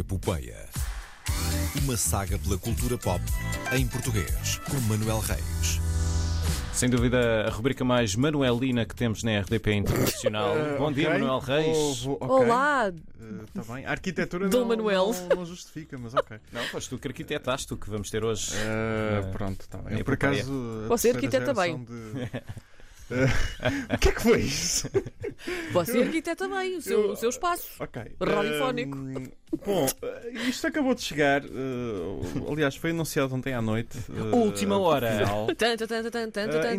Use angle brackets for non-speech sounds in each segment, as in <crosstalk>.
Epopeia. Uma saga pela cultura pop em português, com Manuel Reis. Sem dúvida, a rubrica mais manuelina que temos na RDP Internacional. Eh, <laughs> Bom dia, ok. Manuel Reis. Vou- vou- ok. Olá! Está bem. A arquitetura Dom não, Manuel. Não, não justifica, mas ok. Não, foste tu que arquitetaste o que vamos ter hoje. Eh, pronto, está bem. Eu, por acaso. Você terceira arquiteta geração de- <laughs> <laughs> o que é que foi isso? Você arquiteta bem o seu, Eu- o seu espaço. Ok. Radiofónico. Ehm, bom, isto acabou de chegar. eh, aliás, foi anunciado ontem à noite. eh, Última hora.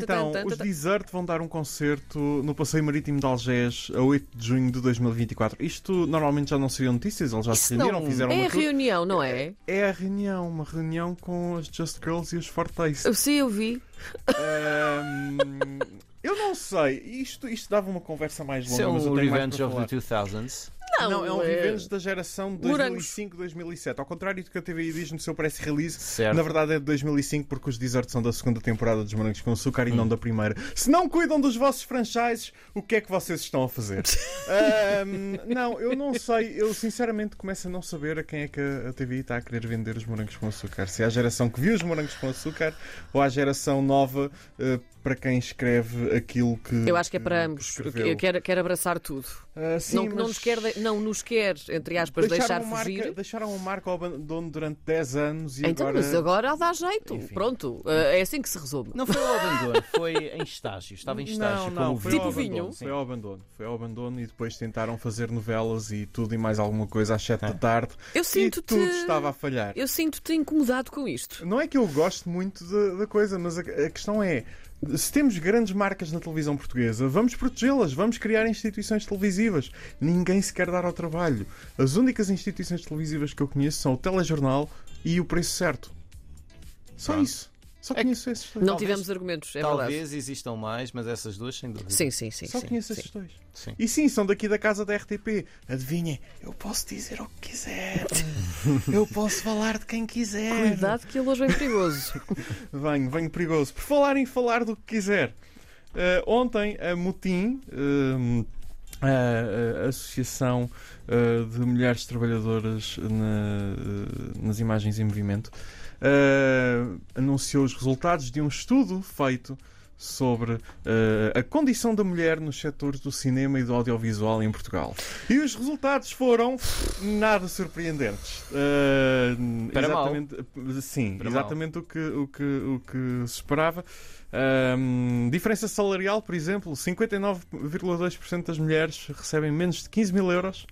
então, os. Desert vão dar um concerto no Passeio Marítimo de Algés a 8 de junho de 2024. Isto normalmente já não seriam notícias, eles já se não fizeram é uma a reunião, não é? É a reunião, uma reunião com as Just Girls e os Fortaste. Sim, eu vi. Ahm, eu não sei, isto, isto dava uma conversa mais Isso longa, é mas eu um tenho Revenge of the 2000s. Não, Não, é um é- revenge da geração de Morangos. 2005-2007. Ao contrário do que a TVI diz no seu press release, Certo. na verdade é de 2005 porque os Desert são da segunda temporada dos Morangos com Açúcar e Hum. não da primeira. Se não cuidam dos vossos franchises, o que é que vocês estão a fazer? <laughs> Ahm, não, eu não sei. Eu sinceramente começo a não saber a quem é que a TVI está a querer vender os Morangos com Açúcar. Se é a geração que viu os Morangos com Açúcar ou a geração nova eh, para quem escreve aquilo que. Eu acho que é para ambos. escreveu. Eu quero, quero abraçar tudo. Ah, sim, não, não, mas- nos quer, de- não nos quer, entre aspas, deixar uma fugir. Marca, deixaram uma marca ao abandono durante 10 anos e Então, agora. mas agora dá jeito. Enfim. Pronto, é assim que se resume. Não foi ao abandono, foi em estágio. Estava em estágio. Não, não, o foi Tipo abandono. vinho? Foi ao abandono. Foi ao abandono e depois tentaram fazer novelas e tudo e mais alguma coisa às 7 da tarde. Eu E sinto-te. tudo estava a falhar. Eu sinto-te incomodado com isto. Não é que eu gosto muito da, da coisa, mas a, a questão é. Se temos grandes marcas na televisão portuguesa, vamos protegê-las, vamos criar instituições televisivas. Ninguém se quer dar ao trabalho. As únicas instituições televisivas que eu conheço são o Telejornal e o Preço Certo. Só Pronto. isso. Só É conheço esses dois. Não Talvez- tivemos argumentos, é verdade. Talvez existam mais, mas essas duas sem dúvida. Sim, sim, sim. Só sim, conheço sim. esses dois. Sim. E sim, são daqui da casa da RTP. Adivinhem, eu posso dizer o que quiser. <laughs> eu posso falar de quem quiser. Cuidado que ele hoje vem perigoso. <laughs> Venho, venho perigoso. Por falar em falar do que quiser. eh, ontem a Mutim, eh, a, Associação de Mulheres Trabalhadoras na, nas Imagens em Movimento, anunciou os resultados de um estudo feito sobre eh, a condição da mulher nos setores do cinema e do audiovisual em Portugal. E os resultados foram nada surpreendentes. Eh, Para mal. exatamente, Sim, Para mal. exatamente o que, o, que, o que se esperava. Ahm, diferença salarial, por exemplo, 59,2% das mulheres recebem menos de 15 mil euros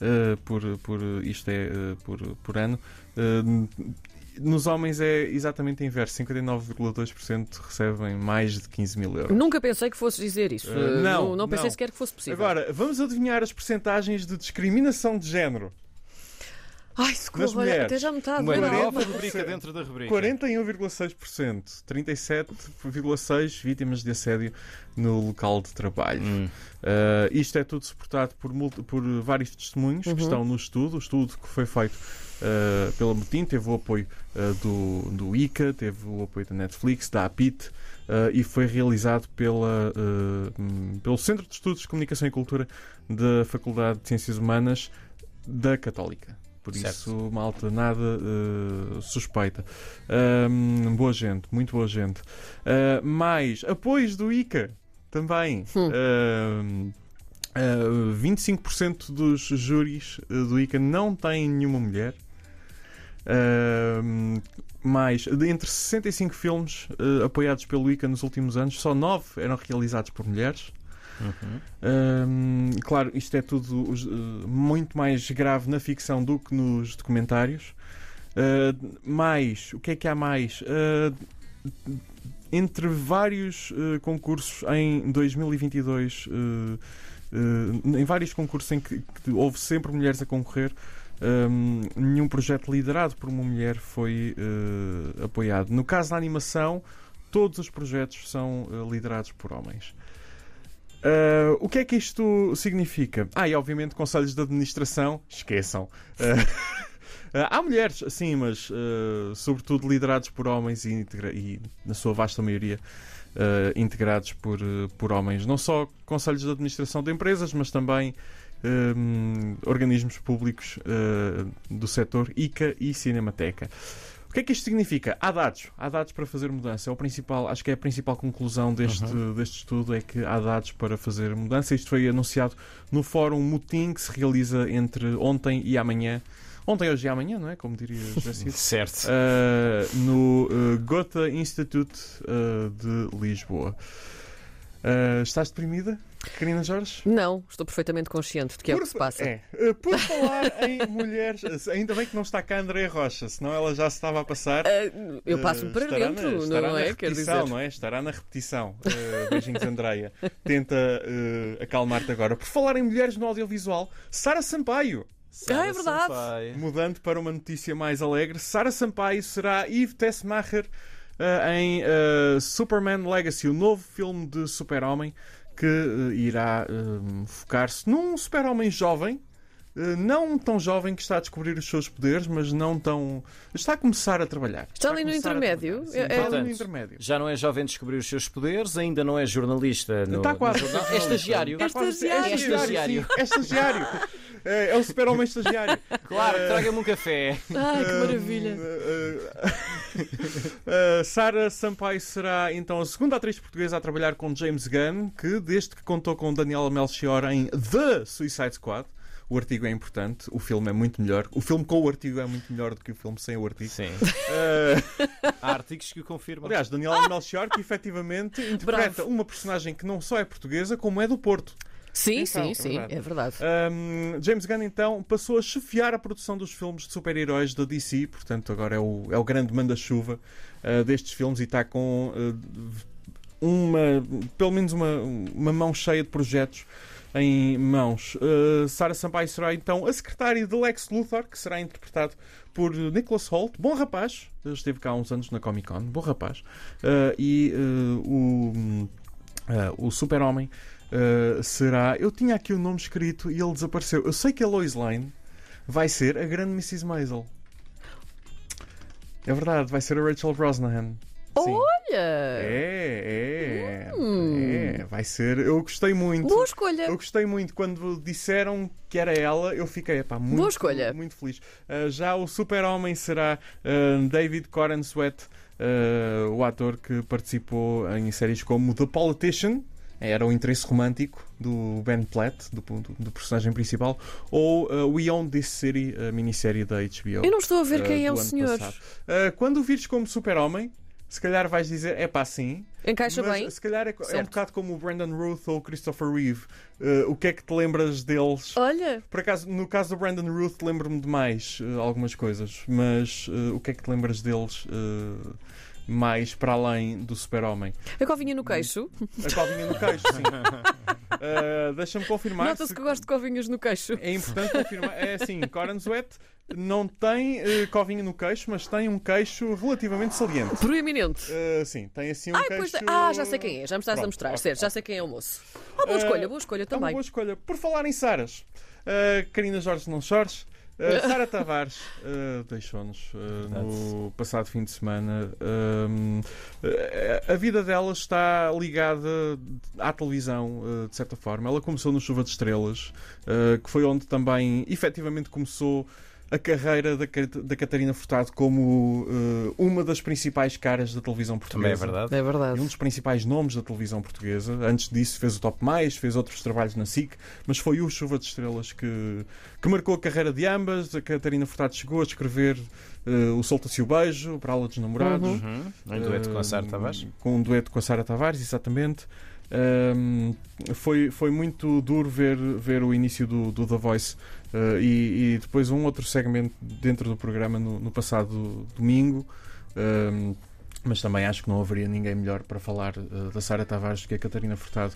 uh, por, por, isto é, uh, por, por ano. Uh, nos homens é exatamente o inverso, 59,2% recebem mais de 15 mil euros. Nunca pensei que fosses dizer isso. Eh, não, não, não pensei não. sequer que fosse possível. Agora, vamos adivinhar as percentagens de discriminação de género. Ai, nas socorro, olha, mulheres. até já me está a Uma doer a nova alma. rubrica dentro da rubrica. 41,6%, 37,6% vítimas de assédio no local de trabalho. Hum. Uh, isto é tudo suportado por, por vários testemunhos Uhum. que estão no estudo. O estudo que foi feito uh, pela Mutim teve o apoio uh, do, do ICA, teve o apoio da Netflix, da APIT uh, e foi realizado pela, uh, pelo Centro de Estudos de Comunicação e Cultura da Faculdade de Ciências Humanas da Católica. Por Certo. isso, malta, nada uh, suspeita. Um, boa gente, muito boa gente. Uh, mais apoios do ICA também. Hum. Um, uh, 25% dos júris uh, do ICA não têm nenhuma mulher. Um, mais, de entre 65 filmes uh, apoiados pelo ICA nos últimos anos, só 9 eram realizados por mulheres. Uhum. Hum, claro, isto é tudo uh, muito mais grave na ficção do que nos documentários. Uh, mais, o que é que há mais? Uh, entre vários uh, concursos em 2022, uh, em vários concursos em que, que houve sempre mulheres a concorrer, um, nenhum projeto liderado por uma mulher foi uh, apoiado. No caso da animação, todos os projetos são uh, liderados por homens. Uh, o que é que isto significa? Ah, e obviamente conselhos de administração, esqueçam. Uh, <laughs> há mulheres, sim, mas uh, sobretudo liderados por homens e, e, na sua vasta maioria, uh, integrados por, uh, por homens. Não só conselhos de administração de empresas, mas também organismos públicos do setor ICA e Cinemateca. O que é que isto significa? Há dados. Há dados para fazer mudança. É o principal, acho que é a principal conclusão deste, Uhum. deste estudo é que há dados para fazer mudança. Isto foi anunciado no Fórum Mutim que se realiza entre ontem e amanhã. Ontem, hoje e amanhã, não é? Como diria José Cid. <laughs> Certo. Uh, no uh, Gotha Institute uh, de Lisboa. Uh, estás deprimida, Karina Jorge? Não, estou perfeitamente consciente de que é o que se passa. É. Uh, por falar em <laughs> mulheres, ainda bem que não está cá a Andréa Rocha, senão ela já se estava a passar. Ah, eu passo-me Uh, para estará dentro, na, estará não na é? Quer repetição, dizer. não é? Estará na repetição. Uh, beijinhos, Andreia. Tenta uh, acalmar-te agora. Por falar em mulheres no audiovisual, Sara Sampaio. Ah, é verdade. Sampaio. Mudando para uma notícia mais alegre, Sara Sampaio será Yves Tessmacher uh, em uh, Superman Legacy, o novo filme de super-homem que uh, irá focar-se num super-homem jovem. uh, não tão jovem que está a descobrir os seus poderes, mas não tão. Está a começar a trabalhar. Está ali a no intermédio? Sim, É- está é- ali no Portanto, intermédio. Já não é jovem a descobrir os seus poderes, ainda não é jornalista. No, Está quase. no jornal. É estagiário. Está quase- Estagiário. É estagiário. sim, É estagiário. É, é o super-homem estagiário. Claro, Eh, traga-me um café. Ai, que maravilha. Uh, <laughs> Sara Sampaio será então a segunda atriz portuguesa a trabalhar com James Gunn, que desde que contou com Daniela Melchior em The Suicide Squad. O artigo é importante, o filme é muito melhor. O filme com o artigo é muito melhor do que o filme sem o artigo. Sim. Uh, <laughs> Há artigos que o confirmam. aliás, Daniela Melchior, que efetivamente <laughs> interpreta Bravo. uma personagem que não só é portuguesa, como é do Porto. Sim, Atenção, sim, é sim, é verdade. Um, James Gunn então passou a chefiar a produção dos filmes de super-heróis da DC, portanto agora é o, é o grande manda-chuva uh, destes filmes e está com uh, uma, pelo menos uma, uma mão cheia de projetos em mãos. Uh, Sarah Sampaio será então a secretária de Lex Luthor, que será interpretado por Nicholas Holt, bom rapaz, esteve cá há uns anos na Comic Con, bom rapaz, Uh, e uh, o, o Super-Homem Uh, será. Eu tinha aqui o nome escrito e ele desapareceu. Eu sei que a Lois Lane vai ser a grande Mrs. Maisel. É verdade, vai ser a Rachel Brosnahan. Sim. Olha! É, é, Hum. é. Vai ser. Eu gostei muito. Boa escolha! Eu gostei muito quando disseram que era ela, eu fiquei epá, muito, Boa escolha. muito feliz. Uh, já o super-homem será uh, David Coren Sweat, uh, o ator que participou em séries como The Politician, era o interesse romântico do Ben Platt, do, do, do personagem principal, ou uh, We Own This City, a minissérie da HBO. Eu não estou a ver uh, quem é o senhor. Uh, quando o vires como super-homem, se calhar vais dizer, é pá, sim. Encaixa bem. Se calhar é, é um bocado como o Brandon Ruth ou o Christopher Reeve. Uh, o que é que te lembras deles? Olha, Por acaso, no caso do Brandon Ruth, lembro-me de mais uh, algumas coisas, mas uh, o que é que te lembras deles uh, mais para além do Super-Homem? a covinha no queixo. A covinha no queixo, sim. Uh, <laughs> Deixa-me confirmar. Nota-se se- que eu gosto de covinhas no queixo. É importante confirmar. É assim, Coran Sweat não tem uh, covinha no queixo, mas tem um queixo relativamente saliente. Proeminente. Uh, sim, tem assim um Ai, queixo. pois, ah, já sei quem é, já me estás a Pronto, mostrar. ok, certo, já sei quem é o moço. Ah, boa escolha, boa escolha É uma também. boa escolha. Por falar em Saras, uh, Karina Jorge não chores. Uh, Sara Tavares uh, deixou-nos uh, no passado fim de semana. Uh, a vida dela está ligada à televisão, uh, de certa forma. Ela começou no Chuva de Estrelas, uh, que foi onde também efetivamente começou a carreira da, da Catarina Furtado como uh, uma das principais caras da televisão portuguesa. Também é verdade. É E um verdade. dos principais nomes da televisão portuguesa. Antes disso fez o Top Mais, fez outros trabalhos na SIC, mas foi o Chuva de Estrelas que, que marcou a carreira de ambas. A Catarina Furtado chegou a escrever eh, o Solta-se o Beijo, para a aula dos namorados. Uhum. Um dueto com a Sara Tavares. Com um dueto com a Sara Tavares, exatamente. Um, foi, foi muito duro ver, ver o início do, do The Voice uh, e, e depois um outro segmento dentro do programa no, no passado domingo. Um, mas também acho que não haveria ninguém melhor para falar uh, da Sara Tavares do que a Catarina Furtado.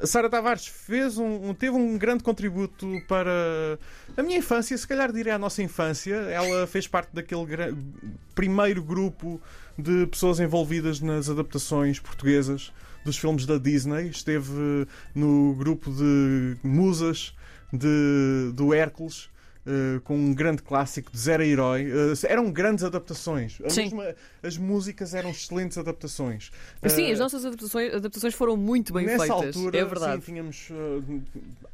A Sara Tavares fez um, teve um grande contributo para a minha infância, se calhar direi a nossa infância. Ela fez parte daquele primeiro grupo de pessoas envolvidas nas adaptações portuguesas dos filmes da Disney. Esteve no grupo de musas de, do Hércules. Eh, com um grande clássico de Zero Herói. Eh, eram grandes adaptações. A mesma- as músicas eram excelentes adaptações. Sim, Eh, as nossas adaptações, adaptações foram muito bem Nessa feitas. altura, é verdade. sim, tínhamos uh,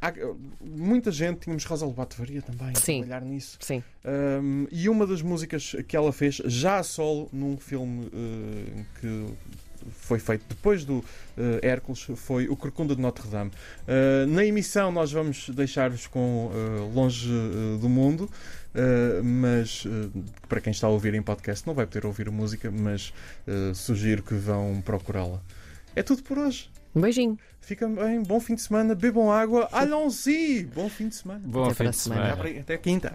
há- muita gente, tínhamos Rosa Lobato Faria também a Sim. trabalhar nisso. Sim. Um, e uma das músicas que ela fez, já a solo, num filme uh, que foi feito depois do uh, Hércules, foi O Corcunda de Notre Dame. Uh, na emissão, nós vamos deixar-vos com uh, Longe uh, do Mundo. Uh, mas uh, para quem está a ouvir em podcast não vai poder ouvir a música, mas uh, sugiro que vão procurá-la. É tudo por hoje. Um beijinho. Fiquem bem, bom fim de semana, bebam água, allons-y! Bom fim de semana. Bom Até fim de semana. semana. Até quinta.